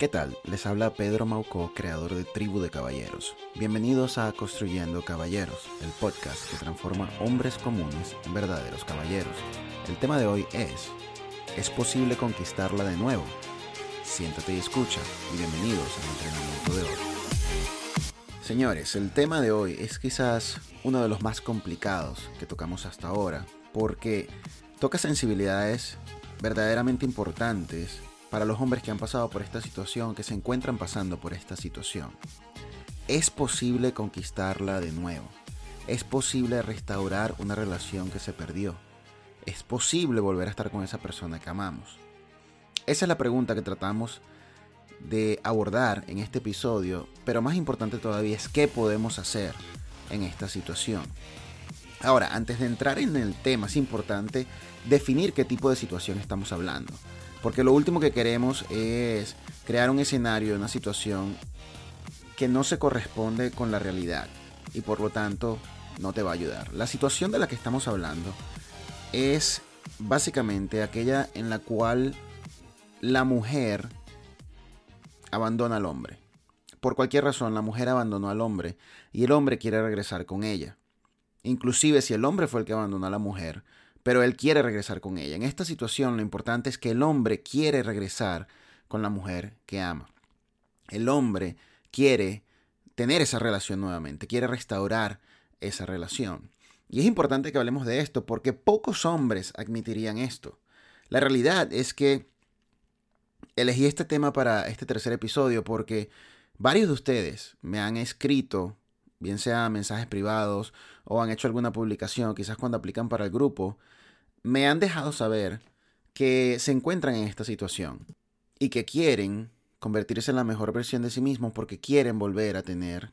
¿Qué tal? Les habla Pedro Maucó, creador de Tribu de Caballeros. Bienvenidos a Construyendo Caballeros, el podcast que transforma hombres comunes en verdaderos caballeros. El tema de hoy es, ¿es posible conquistarla de nuevo? Siéntate y escucha y bienvenidos al entrenamiento de hoy. Señores, el tema de hoy es quizás uno de los más complicados que tocamos hasta ahora, porque toca sensibilidades verdaderamente importantes para los hombres que han pasado por esta situación, que se encuentran pasando por esta situación. Es posible conquistarla de nuevo. Es posible restaurar una relación que se perdió. Es posible volver a estar con esa persona que amamos. Esa es la pregunta que tratamos de abordar en este episodio, pero más importante todavía es qué podemos hacer en esta situación. Ahora, antes de entrar en el tema, es importante definir qué tipo de situación estamos hablando. Porque lo último que queremos es crear un escenario, una situación que no se corresponde con la realidad y por lo tanto no te va a ayudar. La situación de la que estamos hablando es básicamente aquella en la cual la mujer abandona al hombre. Por cualquier razón, la mujer abandonó al hombre y el hombre quiere regresar con ella. Inclusive si el hombre fue el que abandonó a la mujer, pero él quiere regresar con ella. En esta situación lo importante es que el hombre quiere regresar con la mujer que ama. El hombre quiere tener esa relación nuevamente, quiere restaurar esa relación. Y es importante que hablemos de esto porque pocos hombres admitirían esto. La realidad es que elegí este tema para este tercer episodio porque varios de ustedes me han escrito, bien sea mensajes privados o han hecho alguna publicación, quizás cuando aplican para el grupo, me han dejado saber que se encuentran en esta situación y que quieren convertirse en la mejor versión de sí mismos porque quieren volver a tener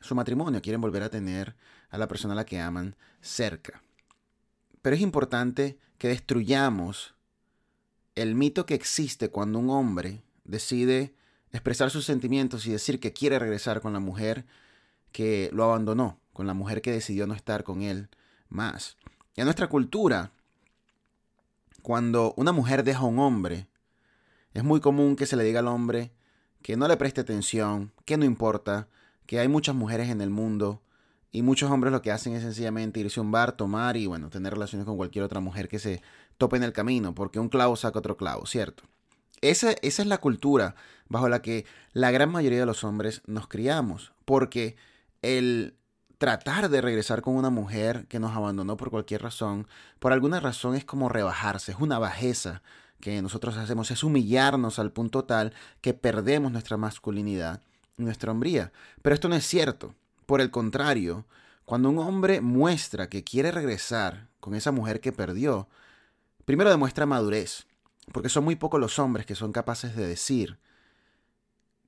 su matrimonio, quieren volver a tener a la persona a la que aman cerca. Pero es importante que destruyamos el mito que existe cuando un hombre decide expresar sus sentimientos y decir que quiere regresar con la mujer que lo abandonó, con la mujer que decidió no estar con él más. Y en nuestra cultura, cuando una mujer deja a un hombre, es muy común que se le diga al hombre que no le preste atención, que no importa, que hay muchas mujeres en el mundo y muchos hombres lo que hacen es sencillamente irse a un bar, tomar y bueno, tener relaciones con cualquier otra mujer que se tope en el camino, porque un clavo saca otro clavo, ¿cierto? Esa, esa es la cultura bajo la que la gran mayoría de los hombres nos criamos, porque el tratar de regresar con una mujer que nos abandonó por cualquier razón, por alguna razón es como rebajarse, es una bajeza que nosotros hacemos, es humillarnos al punto tal que perdemos nuestra masculinidad y nuestra hombría. Pero esto no es cierto. Por el contrario, cuando un hombre muestra que quiere regresar con esa mujer que perdió, primero demuestra madurez, porque son muy pocos los hombres que son capaces de decir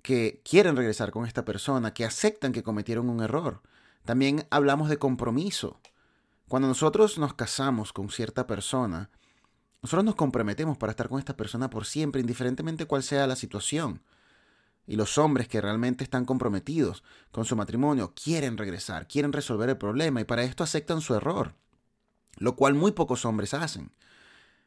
que quieren regresar con esta persona, que aceptan que cometieron un error. También hablamos de compromiso. Cuando nosotros nos casamos con cierta persona, nosotros nos comprometemos para estar con esta persona por siempre, indiferentemente cuál sea la situación. Y los hombres que realmente están comprometidos con su matrimonio quieren regresar, quieren resolver el problema y para esto aceptan su error, lo cual muy pocos hombres hacen.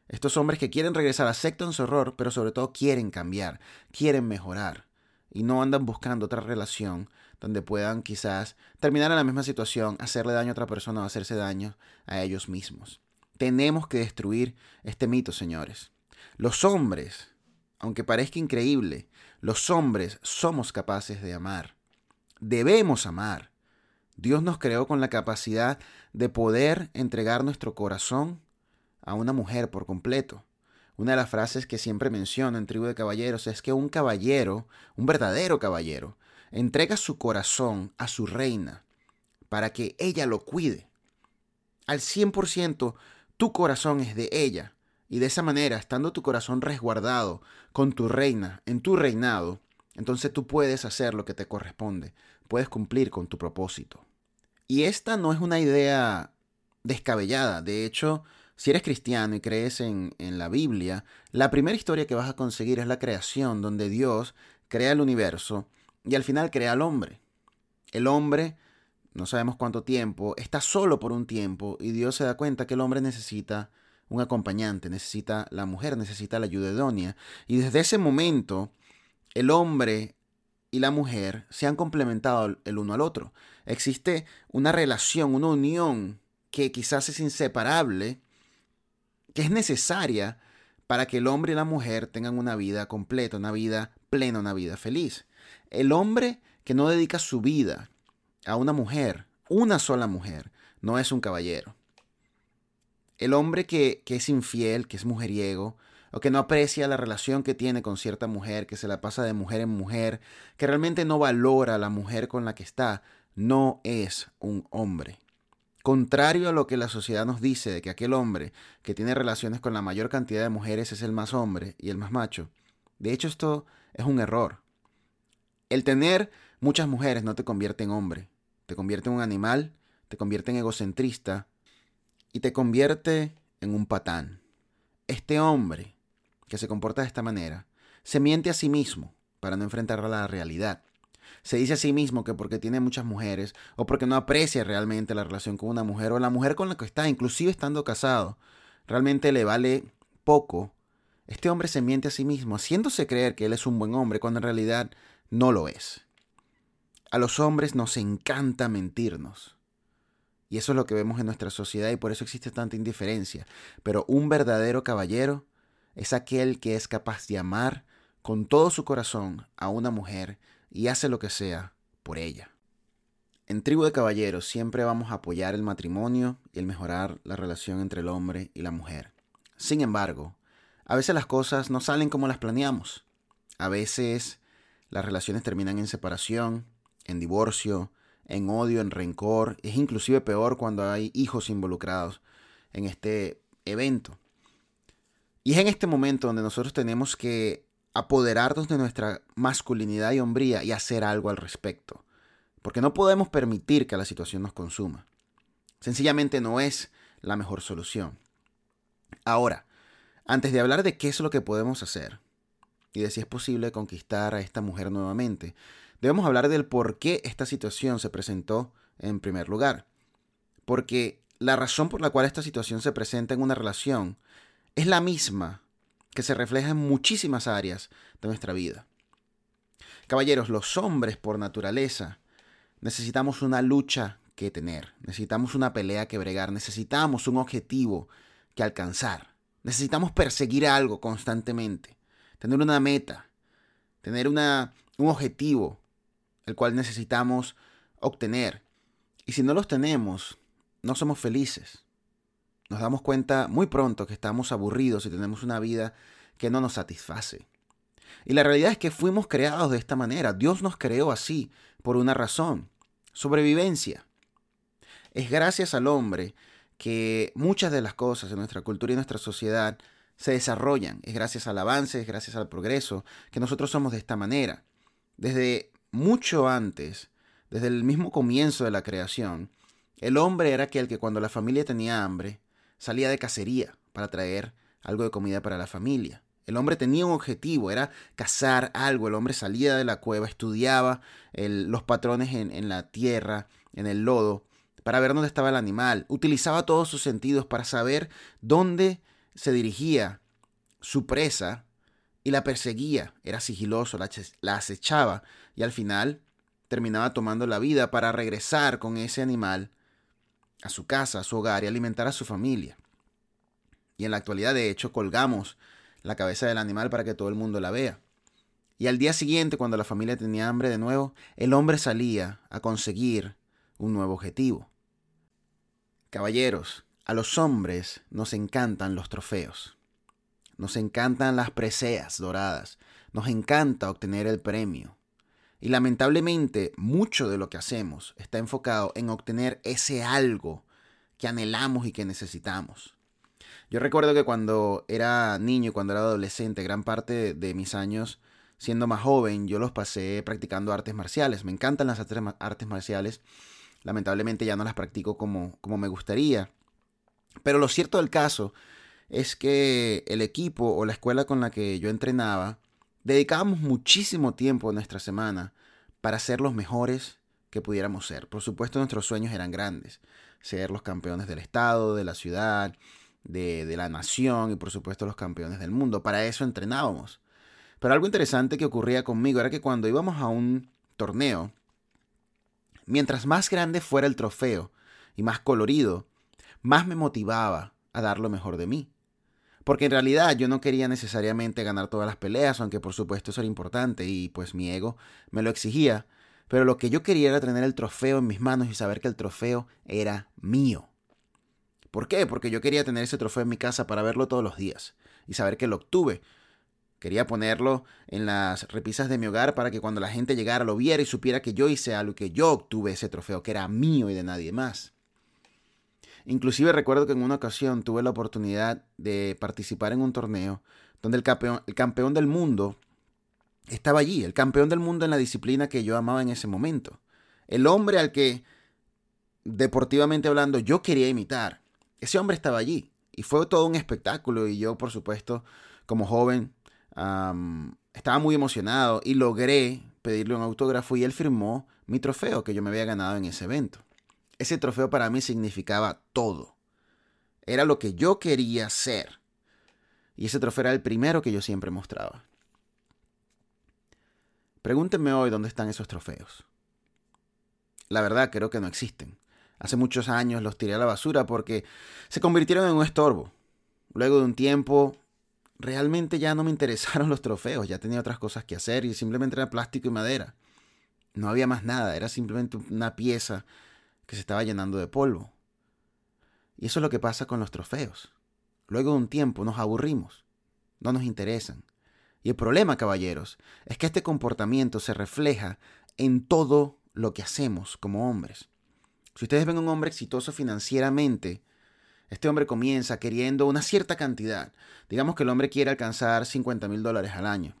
Estos hombres que quieren regresar aceptan su error, pero sobre todo quieren cambiar, quieren mejorar y no andan buscando otra relación donde puedan quizás terminar en la misma situación, hacerle daño a otra persona o hacerse daño a ellos mismos. Tenemos que destruir este mito, señores. Los hombres, aunque parezca increíble, los hombres somos capaces de amar. Debemos amar. Dios nos creó con la capacidad de poder entregar nuestro corazón a una mujer por completo. Una de las frases que siempre menciono en Tribu de Caballeros es que un caballero, un verdadero caballero, entrega su corazón a su reina para que ella lo cuide. Al 100% tu corazón es de ella y de esa manera, estando tu corazón resguardado con tu reina en tu reinado, entonces tú puedes hacer lo que te corresponde, puedes cumplir con tu propósito. Y esta no es una idea descabellada, de hecho, si eres cristiano y crees en, en, la Biblia, la primera historia que vas a conseguir es la creación, donde Dios crea el universo y al final crea al hombre. El hombre, no sabemos cuánto tiempo, está solo por un tiempo y Dios se da cuenta que el hombre necesita un acompañante, necesita la mujer, necesita la ayuda idónea. Y desde ese momento, el hombre y la mujer se han complementado el uno al otro. Existe una relación, una unión que quizás es inseparable, que es necesaria para que el hombre y la mujer tengan una vida completa, una vida plena, una vida feliz. El hombre que no dedica su vida a una mujer, una sola mujer, no es un caballero. El hombre que, que es infiel, que es mujeriego, o que no aprecia la relación que tiene con cierta mujer, que se la pasa de mujer en mujer, que realmente no valora a la mujer con la que está, no es un hombre. Contrario a lo que la sociedad nos dice de que aquel hombre que tiene relaciones con la mayor cantidad de mujeres es el más hombre y el más macho. De hecho, esto es un error. El tener muchas mujeres no te convierte en hombre, te convierte en un animal, te convierte en egocentrista y te convierte en un patán. Este hombre que se comporta de esta manera, se miente a sí mismo para no enfrentar a la realidad. Se dice a sí mismo que porque tiene muchas mujeres o porque no aprecia realmente la relación con una mujer o la mujer con la que está, inclusive estando casado, realmente le vale poco. Este hombre se miente a sí mismo, haciéndose creer que él es un buen hombre cuando en realidad no lo es. A los hombres nos encanta mentirnos. Y eso es lo que vemos en nuestra sociedad y por eso existe tanta indiferencia. Pero un verdadero caballero es aquel que es capaz de amar con todo su corazón a una mujer y hace lo que sea por ella. En Tribu de Caballeros siempre vamos a apoyar el matrimonio y el mejorar la relación entre el hombre y la mujer. Sin embargo, a veces las cosas no salen como las planeamos. A veces las relaciones terminan en separación, en divorcio, en odio, en rencor. Es inclusive peor cuando hay hijos involucrados en este evento. Y es en este momento donde nosotros tenemos que apoderarnos de nuestra masculinidad y hombría y hacer algo al respecto. Porque no podemos permitir que la situación nos consuma. Sencillamente no es la mejor solución. Ahora, antes de hablar de qué es lo que podemos hacer y de si es posible conquistar a esta mujer nuevamente, debemos hablar del por qué esta situación se presentó en primer lugar. Porque la razón por la cual esta situación se presenta en una relación es la misma que se refleja en muchísimas áreas de nuestra vida. Caballeros, los hombres por naturaleza necesitamos una lucha que tener, necesitamos una pelea que bregar, necesitamos un objetivo que alcanzar, necesitamos perseguir algo constantemente, tener una meta, tener una, un objetivo el cual necesitamos obtener. Y si no los tenemos, no somos felices nos damos cuenta muy pronto que estamos aburridos y tenemos una vida que no nos satisface. Y la realidad es que fuimos creados de esta manera. Dios nos creó así por una razón. Sobrevivencia. Es gracias al hombre que muchas de las cosas en nuestra cultura y nuestra sociedad se desarrollan. Es gracias al avance, es gracias al progreso que nosotros somos de esta manera. Desde mucho antes, desde el mismo comienzo de la creación, el hombre era aquel que cuando la familia tenía hambre, salía de cacería para traer algo de comida para la familia. El hombre tenía un objetivo, era cazar algo. El hombre salía de la cueva, estudiaba los patrones en, en la tierra, en el lodo, para ver dónde estaba el animal. Utilizaba todos sus sentidos para saber dónde se dirigía su presa y la perseguía. Era sigiloso, la acechaba y al final terminaba tomando la vida para regresar con ese animal a su casa, a su hogar y alimentar a su familia. Y en la actualidad, de hecho, colgamos la cabeza del animal para que todo el mundo la vea. Y al día siguiente, cuando la familia tenía hambre de nuevo, el hombre salía a conseguir un nuevo objetivo. Caballeros, a los hombres nos encantan los trofeos. Nos encantan las preseas doradas. Nos encanta obtener el premio. Y lamentablemente mucho de lo que hacemos está enfocado en obtener ese algo que anhelamos y que necesitamos. Yo recuerdo que cuando era niño cuando era adolescente, gran parte de mis años siendo más joven, yo los pasé practicando artes marciales. Me encantan las artes marciales. Lamentablemente ya no las practico como, como me gustaría. Pero lo cierto del caso es que el equipo o la escuela con la que yo entrenaba dedicábamos muchísimo tiempo en nuestra semana para ser los mejores que pudiéramos ser. Por supuesto, nuestros sueños eran grandes. Ser los campeones del estado, de la ciudad, de, de la nación y por supuesto los campeones del mundo. Para eso entrenábamos. Pero algo interesante que ocurría conmigo era que cuando íbamos a un torneo, mientras más grande fuera el trofeo y más colorido, más me motivaba a dar lo mejor de mí. Porque en realidad yo no quería necesariamente ganar todas las peleas, aunque por supuesto eso era importante y pues mi ego me lo exigía. Pero lo que yo quería era tener el trofeo en mis manos y saber que el trofeo era mío. ¿Por qué? Porque yo quería tener ese trofeo en mi casa para verlo todos los días y saber que lo obtuve. Quería ponerlo en las repisas de mi hogar para que cuando la gente llegara lo viera y supiera que yo hice algo, que yo obtuve ese trofeo, que era mío y de nadie más. Inclusive recuerdo que en una ocasión tuve la oportunidad de participar en un torneo donde el campeón, el campeón del mundo estaba allí, el campeón del mundo en la disciplina que yo amaba en ese momento. El hombre al que, deportivamente hablando, yo quería imitar. Ese hombre estaba allí y fue todo un espectáculo y yo, por supuesto, como joven, estaba muy emocionado y logré pedirle un autógrafo y él firmó mi trofeo que yo me había ganado en ese evento. Ese trofeo para mí significaba todo. Era lo que yo quería ser. Y ese trofeo era el primero que yo siempre mostraba. Pregúntenme hoy dónde están esos trofeos. La verdad creo que no existen. Hace muchos años los tiré a la basura porque se convirtieron en un estorbo. Luego de un tiempo, realmente ya no me interesaron los trofeos, ya tenía otras cosas que hacer y simplemente era plástico y madera. No había más nada, era simplemente una pieza que se estaba llenando de polvo. Y eso es lo que pasa con los trofeos. Luego de un tiempo nos aburrimos, no nos interesan. Y el problema, caballeros, es que este comportamiento se refleja en todo lo que hacemos como hombres. Si ustedes ven a un hombre exitoso financieramente, este hombre comienza queriendo una cierta cantidad. Digamos que el hombre quiere alcanzar 50 mil dólares al año.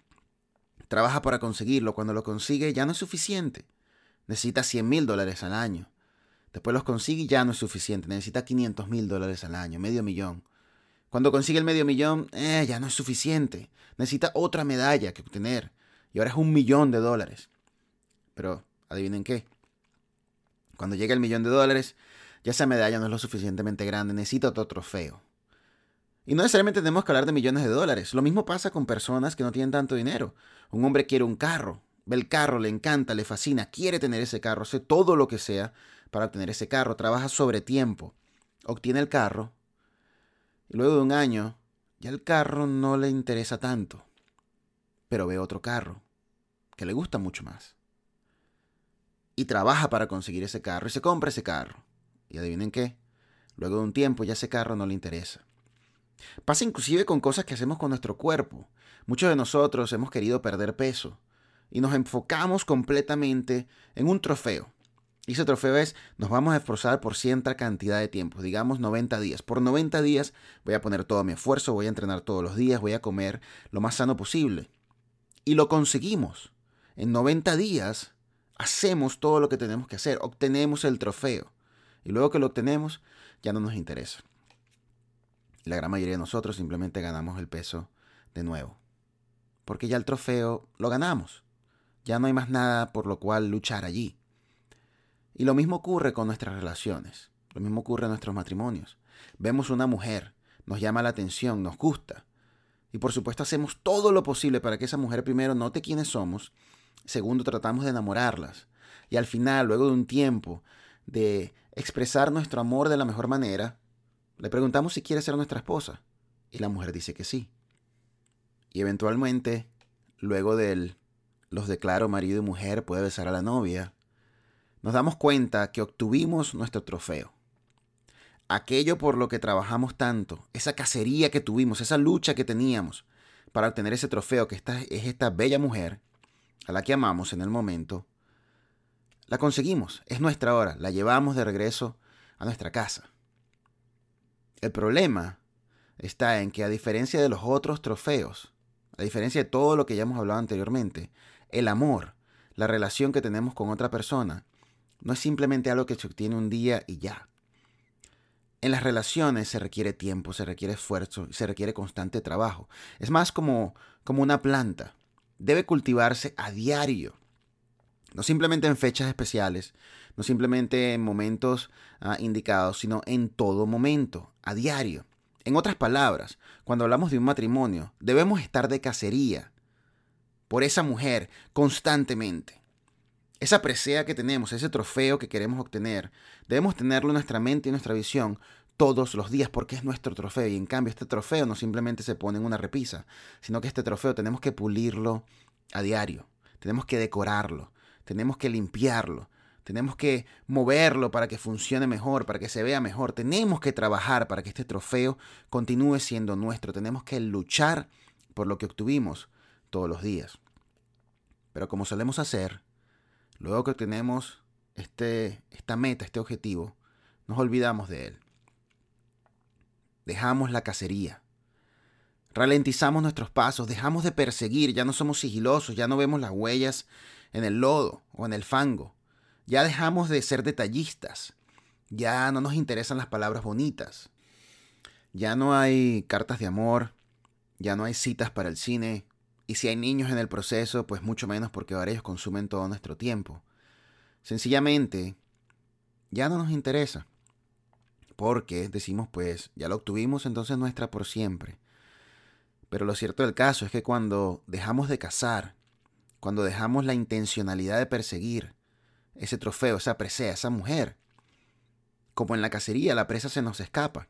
Trabaja para conseguirlo. Cuando lo consigue ya no es suficiente. Necesita 100 mil dólares al año. Después los consigue y ya no es suficiente. Necesita 500 mil dólares al año, medio millón. Cuando consigue el medio millón, eh, ya no es suficiente. Necesita otra medalla que obtener. Y ahora es un millón de dólares. Pero, adivinen qué. Cuando llega el millón de dólares, ya esa medalla no es lo suficientemente grande, necesita otro trofeo. Y no necesariamente tenemos que hablar de millones de dólares. Lo mismo pasa con personas que no tienen tanto dinero. Un hombre quiere un carro, ve el carro, le encanta, le fascina, quiere tener ese carro, hace todo lo que sea para obtener ese carro, trabaja sobre tiempo, obtiene el carro, y luego de un año ya el carro no le interesa tanto, pero ve otro carro que le gusta mucho más y trabaja para conseguir ese carro y se compra ese carro. Y adivinen qué, luego de un tiempo ya ese carro no le interesa. Pasa inclusive con cosas que hacemos con nuestro cuerpo. Muchos de nosotros hemos querido perder peso y nos enfocamos completamente en un trofeo. Ese trofeo es, nos vamos a esforzar por cierta cantidad de tiempo, digamos 90 días. Por 90 días voy a poner todo mi esfuerzo, voy a entrenar todos los días, voy a comer lo más sano posible. Y lo conseguimos. En 90 días hacemos todo lo que tenemos que hacer, obtenemos el trofeo. Y luego que lo obtenemos, ya no nos interesa. La gran mayoría de nosotros simplemente ganamos el peso de nuevo. Porque ya el trofeo lo ganamos. Ya no hay más nada por lo cual luchar allí. Y lo mismo ocurre con nuestras relaciones. Lo mismo ocurre en nuestros matrimonios. Vemos una mujer, nos llama la atención, nos gusta. Y por supuesto hacemos todo lo posible para que esa mujer primero note quiénes somos Segundo, tratamos de enamorarlas. Y al final, luego de un tiempo de expresar nuestro amor de la mejor manera, le preguntamos si quiere ser nuestra esposa. Y la mujer dice que sí. Y eventualmente, luego del los declaro marido y mujer, puede besar a la novia, nos damos cuenta que obtuvimos nuestro trofeo. Aquello por lo que trabajamos tanto, esa cacería que tuvimos, esa lucha que teníamos para obtener ese trofeo que esta, es esta bella mujer, a la que amamos en el momento, la conseguimos, es nuestra hora, la llevamos de regreso a nuestra casa. El problema está en que a diferencia de los otros trofeos, a diferencia de todo lo que ya hemos hablado anteriormente, el amor, la relación que tenemos con otra persona, no es simplemente algo que se obtiene un día y ya. En las relaciones se requiere tiempo, se requiere esfuerzo, se requiere constante trabajo. Es más como, como una planta debe cultivarse a diario. No simplemente en fechas especiales, no simplemente en momentos ah, indicados, sino en todo momento, a diario. En otras palabras, cuando hablamos de un matrimonio, debemos estar de cacería por esa mujer constantemente. Esa presea que tenemos, ese trofeo que queremos obtener, debemos tenerlo en nuestra mente y nuestra visión todos los días porque es nuestro trofeo. Y en cambio este trofeo no simplemente se pone en una repisa, sino que este trofeo tenemos que pulirlo a diario, tenemos que decorarlo, tenemos que limpiarlo, tenemos que moverlo para que funcione mejor, para que se vea mejor. Tenemos que trabajar para que este trofeo continúe siendo nuestro. Tenemos que luchar por lo que obtuvimos todos los días. Pero como solemos hacer, luego que tenemos este, esta meta, este objetivo, nos olvidamos de él. Dejamos la cacería. Ralentizamos nuestros pasos, dejamos de perseguir, ya no somos sigilosos, ya no vemos las huellas en el lodo o en el fango. Ya dejamos de ser detallistas. Ya no nos interesan las palabras bonitas. Ya no hay cartas de amor, ya no hay citas para el cine, y si hay niños en el proceso, pues mucho menos porque ahora ellos consumen todo nuestro tiempo. Sencillamente, ya no nos interesa. Porque decimos, pues, ya lo obtuvimos, entonces nuestra por siempre. Pero lo cierto del caso es que cuando dejamos de cazar, cuando dejamos la intencionalidad de perseguir ese trofeo, esa presea, esa mujer, como en la cacería, la presa se nos escapa.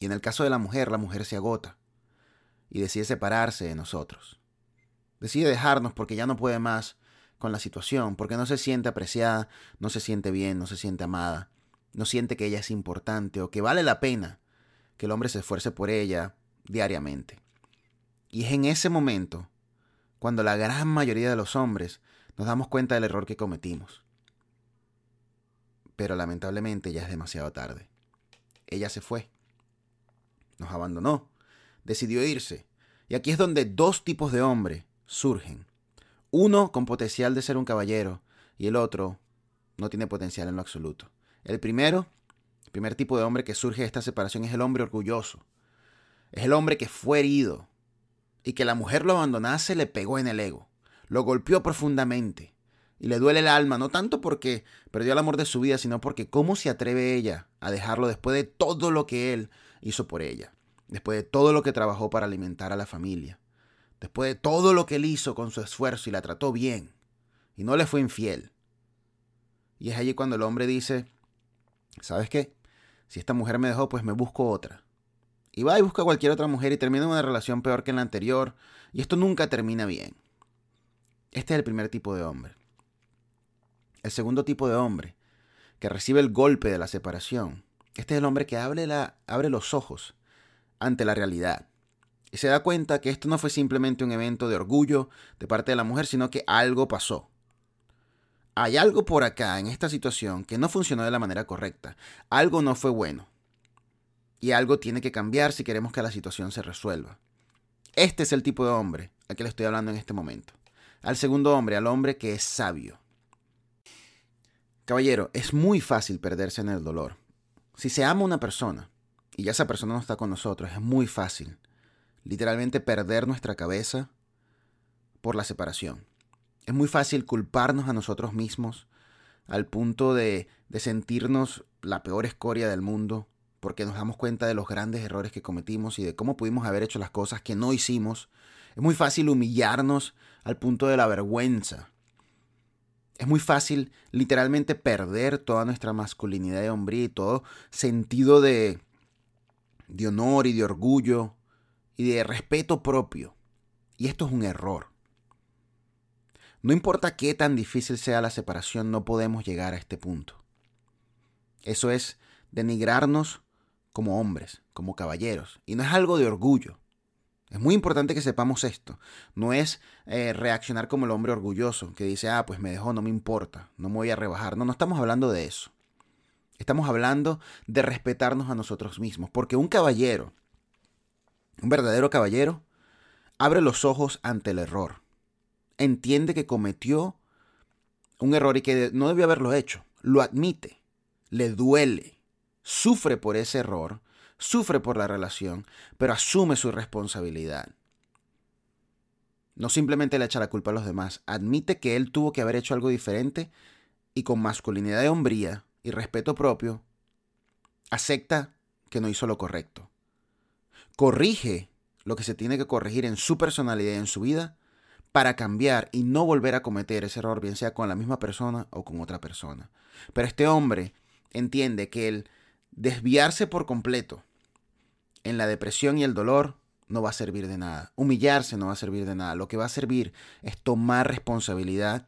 Y en el caso de la mujer, la mujer se agota y decide separarse de nosotros. Decide dejarnos porque ya no puede más con la situación, porque no se siente apreciada, no se siente bien, no se siente amada, no siente que ella es importante o que vale la pena que el hombre se esfuerce por ella diariamente. Y es en ese momento cuando la gran mayoría de los hombres nos damos cuenta del error que cometimos. Pero lamentablemente ya es demasiado tarde. Ella se fue. Nos abandonó decidió irse. Y aquí es donde dos tipos de hombre surgen. Uno con potencial de ser un caballero y el otro no tiene potencial en lo absoluto. El primero, el primer tipo de hombre que surge de esta separación es el hombre orgulloso. Es el hombre que fue herido y que la mujer lo abandonase le pegó en el ego. Lo golpeó profundamente y le duele el alma, no tanto porque perdió el amor de su vida, sino porque cómo se atreve ella a dejarlo después de todo lo que él hizo por ella después de todo lo que trabajó para alimentar a la familia, después de todo lo que él hizo con su esfuerzo y la trató bien, y no le fue infiel. Y es allí cuando el hombre dice, ¿sabes qué? Si esta mujer me dejó, pues me busco otra. Y va y busca a cualquier otra mujer y termina en una relación peor que en la anterior, y esto nunca termina bien. Este es el primer tipo de hombre. El segundo tipo de hombre, que recibe el golpe de la separación, este es el hombre que abre, la, abre los ojos ante la realidad. Y se da cuenta que esto no fue simplemente un evento de orgullo de parte de la mujer, sino que algo pasó. Hay algo por acá en esta situación que no funcionó de la manera correcta. Algo no fue bueno. Y algo tiene que cambiar si queremos que la situación se resuelva. Este es el tipo de hombre al que le estoy hablando en este momento. Al segundo hombre, al hombre que es sabio. Caballero, es muy fácil perderse en el dolor. Si se ama una persona, y ya esa persona no está con nosotros, es muy fácil literalmente perder nuestra cabeza por la separación. Es muy fácil culparnos a nosotros mismos al punto de, de sentirnos la peor escoria del mundo porque nos damos cuenta de los grandes errores que cometimos y de cómo pudimos haber hecho las cosas que no hicimos. Es muy fácil humillarnos al punto de la vergüenza. Es muy fácil literalmente perder toda nuestra masculinidad de hombría y todo sentido de, de honor y de orgullo y de respeto propio. Y esto es un error. No importa qué tan difícil sea la separación, no podemos llegar a este punto. Eso es denigrarnos como hombres, como caballeros. Y no es algo de orgullo. Es muy importante que sepamos esto. No es eh, reaccionar como el hombre orgulloso que dice, ah, pues me dejó, no me importa, no me voy a rebajar. No, no estamos hablando de eso. Estamos hablando de respetarnos a nosotros mismos, porque un caballero, un verdadero caballero, abre los ojos ante el error. Entiende que cometió un error y que no debió haberlo hecho. Lo admite, le duele, sufre por ese error, sufre por la relación, pero asume su responsabilidad. No simplemente le echa la culpa a los demás, admite que él tuvo que haber hecho algo diferente y con masculinidad y hombría y respeto propio, acepta que no hizo lo correcto. Corrige lo que se tiene que corregir en su personalidad y en su vida, para cambiar y no volver a cometer ese error, bien sea con la misma persona o con otra persona. Pero este hombre entiende que el desviarse por completo en la depresión y el dolor no va a servir de nada. Humillarse no va a servir de nada. Lo que va a servir es tomar responsabilidad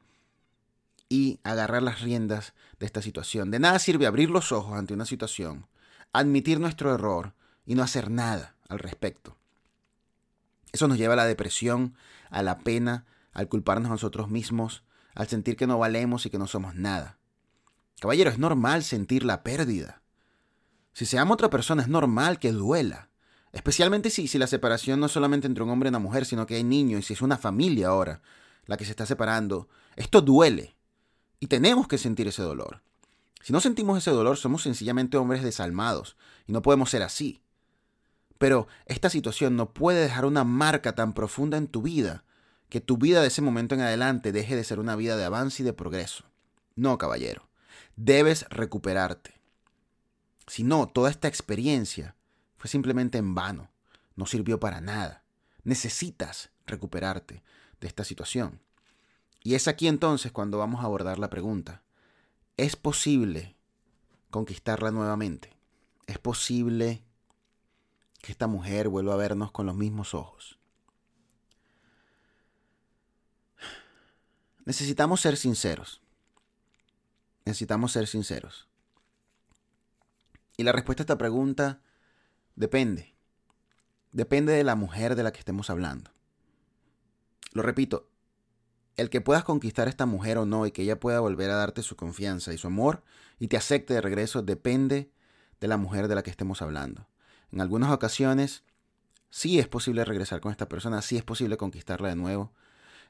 y agarrar las riendas de esta situación. De nada sirve abrir los ojos ante una situación, admitir nuestro error y no hacer nada al respecto. Eso nos lleva a la depresión, a la pena, al culparnos a nosotros mismos, al sentir que no valemos y que no somos nada. Caballero, es normal sentir la pérdida. Si se ama otra persona, es normal que duela. Especialmente si, si la separación no es solamente entre un hombre y una mujer, sino que hay niños y si es una familia ahora la que se está separando. Esto duele. Y tenemos que sentir ese dolor. Si no sentimos ese dolor, somos sencillamente hombres desalmados. Y no podemos ser así. Pero esta situación no puede dejar una marca tan profunda en tu vida que tu vida de ese momento en adelante deje de ser una vida de avance y de progreso. No, caballero. Debes recuperarte. Si no, toda esta experiencia fue simplemente en vano. No sirvió para nada. Necesitas recuperarte de esta situación. Y es aquí entonces cuando vamos a abordar la pregunta. ¿Es posible conquistarla nuevamente? ¿Es posible que esta mujer vuelva a vernos con los mismos ojos. Necesitamos ser sinceros. Necesitamos ser sinceros. Y la respuesta a esta pregunta depende. Depende de la mujer de la que estemos hablando. Lo repito, el que puedas conquistar a esta mujer o no y que ella pueda volver a darte su confianza y su amor y te acepte de regreso depende de la mujer de la que estemos hablando. En algunas ocasiones sí es posible regresar con esta persona, sí es posible conquistarla de nuevo.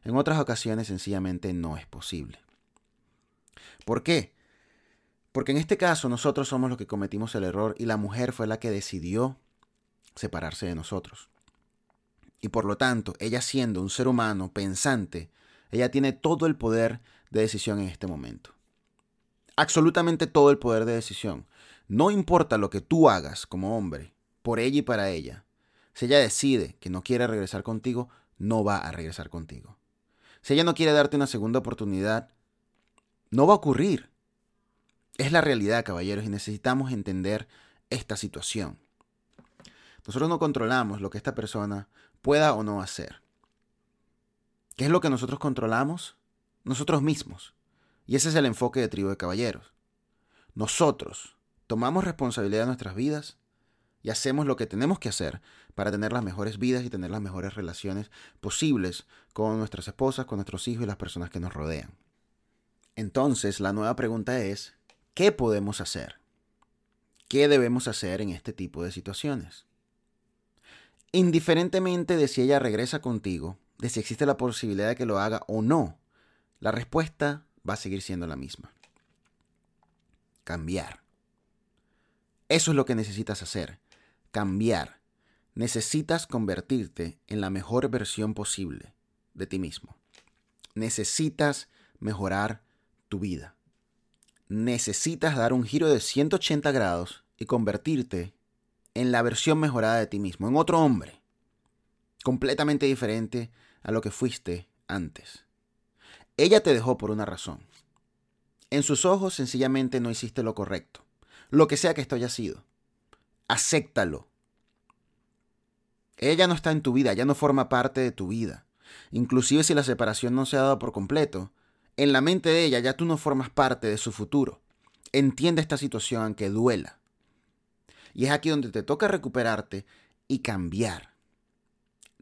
En otras ocasiones sencillamente no es posible. ¿Por qué? Porque en este caso nosotros somos los que cometimos el error y la mujer fue la que decidió separarse de nosotros. Y por lo tanto, ella siendo un ser humano pensante, ella tiene todo el poder de decisión en este momento. Absolutamente todo el poder de decisión. No importa lo que tú hagas como hombre, por ella y para ella. Si ella decide que no quiere regresar contigo, no va a regresar contigo. Si ella no quiere darte una segunda oportunidad, no va a ocurrir. Es la realidad, caballeros, y necesitamos entender esta situación. Nosotros no controlamos lo que esta persona pueda o no hacer. ¿Qué es lo que nosotros controlamos? Nosotros mismos. Y ese es el enfoque de Tribu de Caballeros. Nosotros tomamos responsabilidad de nuestras vidas y hacemos lo que tenemos que hacer para tener las mejores vidas y tener las mejores relaciones posibles con nuestras esposas, con nuestros hijos y las personas que nos rodean. Entonces, la nueva pregunta es, ¿qué podemos hacer? ¿Qué debemos hacer en este tipo de situaciones? Indiferentemente de si ella regresa contigo, de si existe la posibilidad de que lo haga o no, la respuesta va a seguir siendo la misma. Cambiar. Eso es lo que necesitas hacer cambiar, necesitas convertirte en la mejor versión posible de ti mismo. Necesitas mejorar tu vida. Necesitas dar un giro de 180 grados y convertirte en la versión mejorada de ti mismo, en otro hombre, completamente diferente a lo que fuiste antes. Ella te dejó por una razón. En sus ojos sencillamente no hiciste lo correcto, lo que sea que esto haya sido acéptalo. Ella no está en tu vida, ya no forma parte de tu vida. Inclusive si la separación no se ha dado por completo, en la mente de ella ya tú no formas parte de su futuro. Entiende esta situación aunque duela. Y es aquí donde te toca recuperarte y cambiar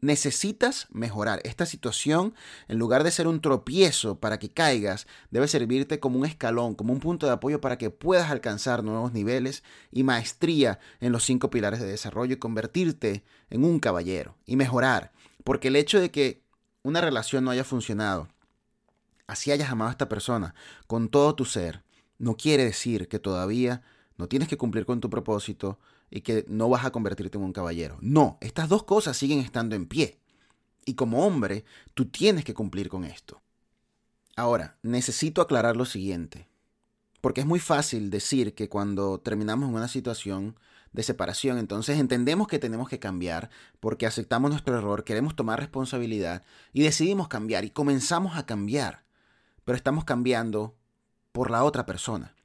necesitas mejorar. Esta situación, en lugar de ser un tropiezo para que caigas, debe servirte como un escalón, como un punto de apoyo para que puedas alcanzar nuevos niveles y maestría en los cinco pilares de desarrollo y convertirte en un caballero y mejorar. Porque el hecho de que una relación no haya funcionado, así hayas amado a esta persona con todo tu ser, no quiere decir que todavía no tienes que cumplir con tu propósito, y que no vas a convertirte en un caballero. No, estas dos cosas siguen estando en pie. Y como hombre, tú tienes que cumplir con esto. Ahora, necesito aclarar lo siguiente. Porque es muy fácil decir que cuando terminamos en una situación de separación. Entonces entendemos que tenemos que cambiar porque aceptamos nuestro error, queremos tomar responsabilidad y decidimos cambiar y comenzamos a cambiar. Pero estamos cambiando por la otra persona.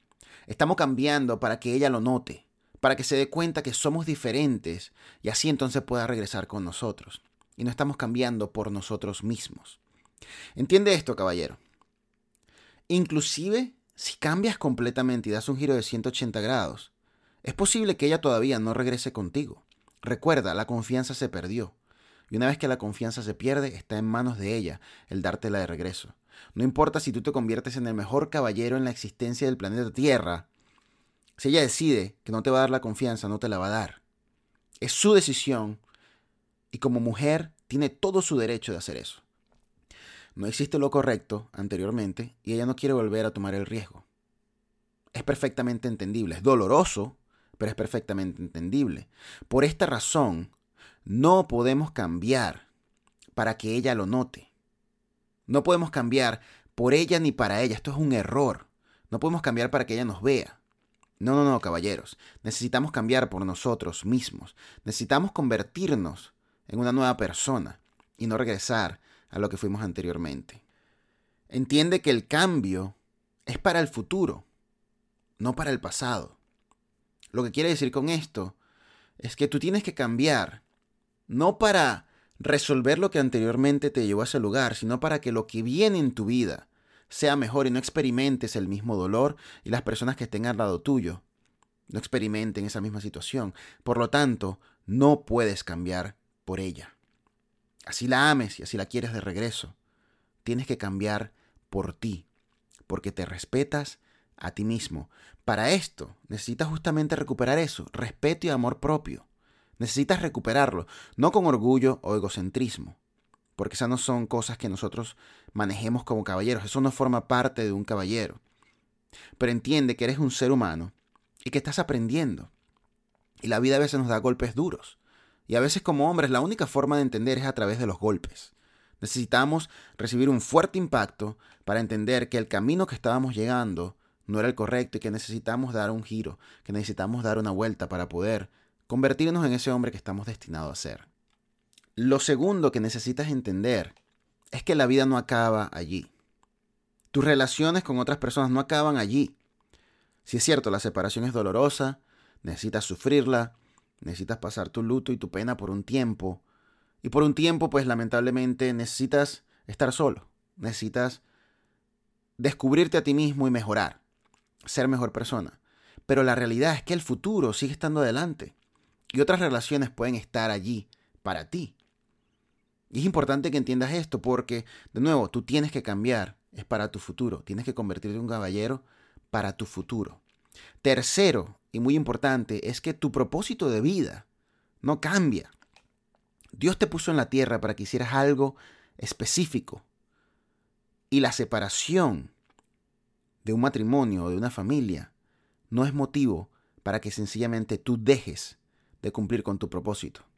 Estamos cambiando para que ella lo note, para que se dé cuenta que somos diferentes y así entonces pueda regresar con nosotros. Y no estamos cambiando por nosotros mismos. Entiende esto, caballero. Inclusive si cambias completamente y das un giro de 180 grados, es posible que ella todavía no regrese contigo. Recuerda, la confianza se perdió. Y una vez que la confianza se pierde, está en manos de ella el dártela de regreso. No importa si tú te conviertes en el mejor caballero en la existencia del planeta Tierra, si ella decide que no te va a dar la confianza, no te la va a dar. Es su decisión y como mujer tiene todo su derecho de hacer eso. No existe lo correcto anteriormente y ella no quiere volver a tomar el riesgo. Es perfectamente entendible, es doloroso, pero es perfectamente entendible. Por esta razón, no podemos cambiar para que ella lo note. No podemos cambiar por ella ni para ella. Esto es un error. No podemos cambiar para que ella nos vea. No, no, no, caballeros. Necesitamos cambiar por nosotros mismos. Necesitamos convertirnos en una nueva persona y no regresar a lo que fuimos anteriormente. Entiende que el cambio es para el futuro, no para el pasado. Lo que quiere decir con esto es que tú tienes que cambiar, no para resolver lo que anteriormente te llevó a ese lugar, sino para que lo que viene en tu vida sea mejor y no experimentes el mismo dolor y las personas que estén al lado tuyo no experimenten esa misma situación. Por lo tanto, no puedes cambiar por ella. Así la ames y así la quieres de regreso. Tienes que cambiar por ti, porque te respetas a ti mismo. Para esto necesitas justamente recuperar eso, respeto y amor propio. Necesitas recuperarlo, no con orgullo o egocentrismo, porque esas no son cosas que nosotros manejemos como caballeros, eso no forma parte de un caballero. Pero entiende que eres un ser humano y que estás aprendiendo. Y la vida a veces nos da golpes duros. Y a veces como hombres la única forma de entender es a través de los golpes. Necesitamos recibir un fuerte impacto para entender que el camino que estábamos llegando no era el correcto y que necesitamos dar un giro, que necesitamos dar una vuelta para poder convertirnos en ese hombre que estamos destinados a ser. Lo segundo que necesitas entender es que la vida no acaba allí. Tus relaciones con otras personas no acaban allí. Si es cierto, la separación es dolorosa, necesitas sufrirla, necesitas pasar tu luto y tu pena por un tiempo. Y por un tiempo, pues lamentablemente necesitas estar solo, necesitas descubrirte a ti mismo y mejorar ser mejor persona. Pero la realidad es que el futuro sigue estando adelante y otras relaciones pueden estar allí para ti. Y es importante que entiendas esto porque, de nuevo, tú tienes que cambiar, es para tu futuro, tienes que convertirte en un caballero para tu futuro. Tercero, y muy importante, es que tu propósito de vida no cambia. Dios te puso en la tierra para que hicieras algo específico. Y la separación de un matrimonio o de una familia no es motivo para que sencillamente tú dejes de cumplir con tu propósito.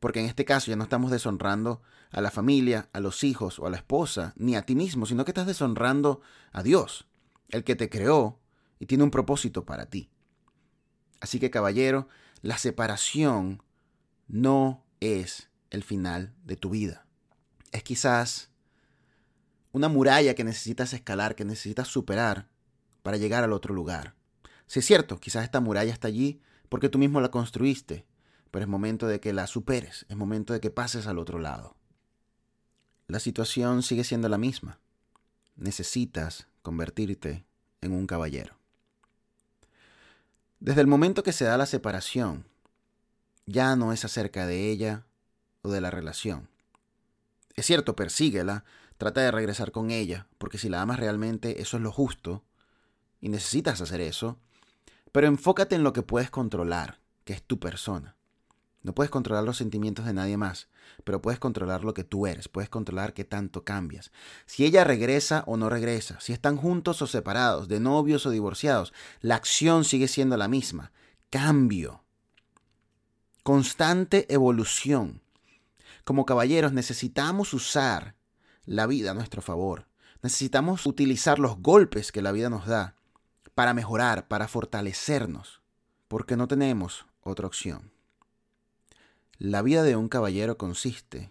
Porque en este caso ya no estamos deshonrando a la familia, a los hijos o a la esposa, ni a ti mismo, sino que estás deshonrando a Dios, el que te creó y tiene un propósito para ti. Así que caballero, la separación no es el final de tu vida. Es quizás una muralla que necesitas escalar, que necesitas superar para llegar al otro lugar. Si es cierto, quizás esta muralla está allí porque tú mismo la construiste, pero es momento de que la superes, es momento de que pases al otro lado. La situación sigue siendo la misma. Necesitas convertirte en un caballero. Desde el momento que se da la separación, ya no es acerca de ella o de la relación. Es cierto, persíguela, Trata de regresar con ella, porque si la amas realmente, eso es lo justo, y necesitas hacer eso. Pero enfócate en lo que puedes controlar, que es tu persona. No puedes controlar los sentimientos de nadie más, pero puedes controlar lo que tú eres, puedes controlar qué tanto cambias. Si ella regresa o no regresa, si están juntos o separados, de novios o divorciados, la acción sigue siendo la misma. Cambio. Constante evolución. Como caballeros necesitamos usar la vida a nuestro favor. Necesitamos utilizar los golpes que la vida nos da para mejorar, para fortalecernos, porque no tenemos otra opción. La vida de un caballero consiste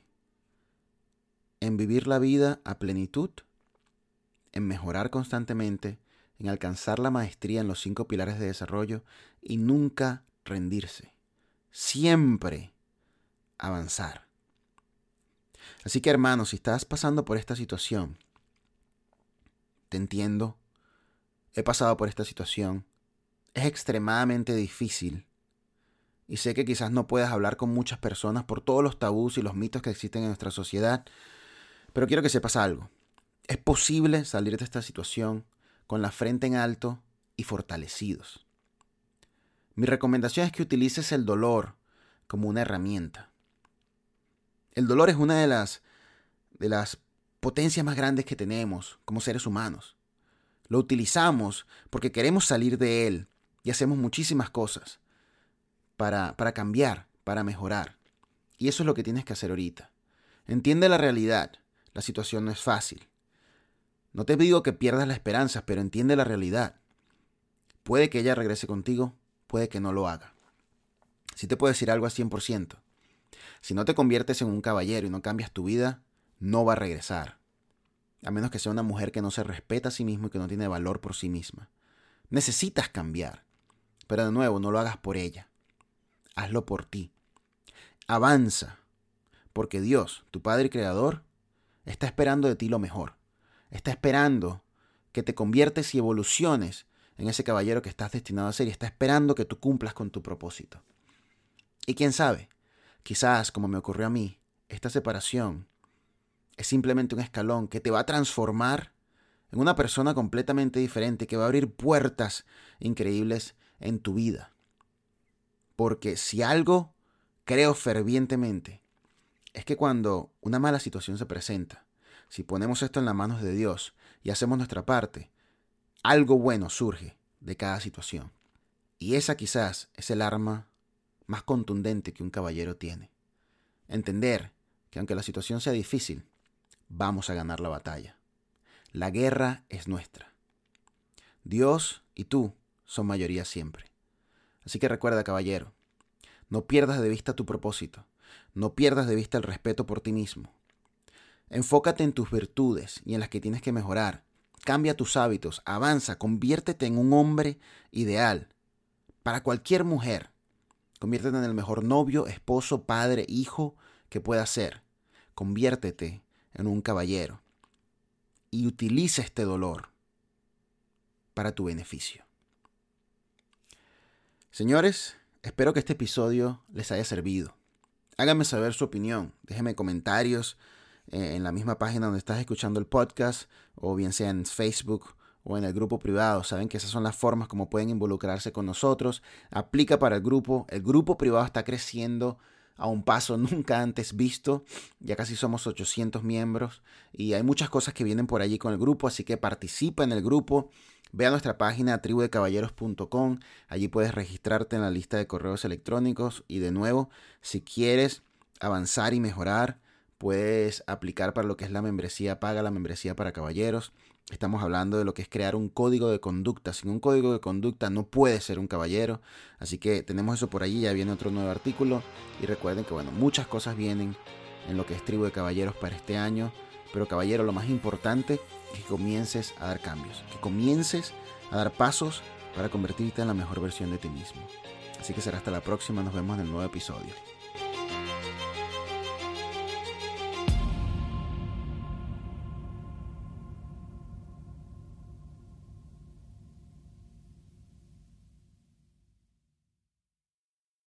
en vivir la vida a plenitud, en mejorar constantemente, en alcanzar la maestría en los cinco pilares de desarrollo y nunca rendirse. Siempre avanzar. Así que hermano, si estás pasando por esta situación, te entiendo, he pasado por esta situación, es extremadamente difícil y sé que quizás no puedas hablar con muchas personas por todos los tabús y los mitos que existen en nuestra sociedad, pero quiero que sepas algo. Es posible salir de esta situación con la frente en alto y fortalecidos. Mi recomendación es que utilices el dolor como una herramienta. El dolor es una de las, de las potencias más grandes que tenemos como seres humanos. Lo utilizamos porque queremos salir de él y hacemos muchísimas cosas para, cambiar, para mejorar. Y eso es lo que tienes que hacer ahorita. Entiende la realidad. La situación no es fácil. No te digo que pierdas la esperanza, pero entiende la realidad. Puede que ella regrese contigo, puede que no lo haga. Si te puedo decir algo a 100%. Si no te conviertes en un caballero y no cambias tu vida, no va a regresar. A menos que sea una mujer que no se respeta a sí misma y que no tiene valor por sí misma. Necesitas cambiar. Pero de nuevo, no lo hagas por ella hazlo por ti. Avanza, porque Dios, tu Padre Creador, está esperando de ti lo mejor. Está esperando que te conviertes y evoluciones en ese caballero que estás destinado a ser y está esperando que tú cumplas con tu propósito. Y quién sabe, quizás, como me ocurrió a mí, esta separación es simplemente un escalón que te va a transformar en una persona completamente diferente, que va a abrir puertas increíbles en tu vida. Porque si algo creo fervientemente, es que cuando una mala situación se presenta, si ponemos esto en las manos de Dios y hacemos nuestra parte, algo bueno surge de cada situación. Y esa quizás es el arma más contundente que un caballero tiene. Entender que aunque la situación sea difícil, vamos a ganar la batalla. La guerra es nuestra. Dios y tú son mayoría siempre. Así que recuerda, caballero, no pierdas de vista tu propósito, no pierdas de vista el respeto por ti mismo. Enfócate en tus virtudes y en las que tienes que mejorar. Cambia tus hábitos, avanza, conviértete en un hombre ideal para cualquier mujer. Conviértete en el mejor novio, esposo, padre, hijo que puedas ser. Conviértete en un caballero y utiliza este dolor para tu beneficio. Señores, espero que este episodio les haya servido. Háganme saber su opinión, déjenme comentarios eh, en la misma página donde estás escuchando el podcast, o bien sea en Facebook o en el grupo privado. Saben que esas son las formas como pueden involucrarse con nosotros. Aplica para el grupo. El grupo privado está creciendo a un paso nunca antes visto. Ya casi somos 800 miembros y hay muchas cosas que vienen por allí con el grupo, así que participa en el grupo. Ve a nuestra página tribudecaballeros.com, allí puedes registrarte en la lista de correos electrónicos y de nuevo, si quieres avanzar y mejorar, puedes aplicar para lo que es la membresía paga, la membresía para caballeros. Estamos hablando de lo que es crear un código de conducta. Sin un código de conducta no puedes ser un caballero. Así que tenemos eso por allí, ya viene otro nuevo artículo. Y recuerden que bueno, muchas cosas vienen en lo que es tribu de caballeros para este año. Pero caballero, lo más importante que comiences a dar cambios, que comiences a dar pasos para convertirte en la mejor versión de ti mismo. Así que será hasta la próxima, nos vemos en el nuevo episodio.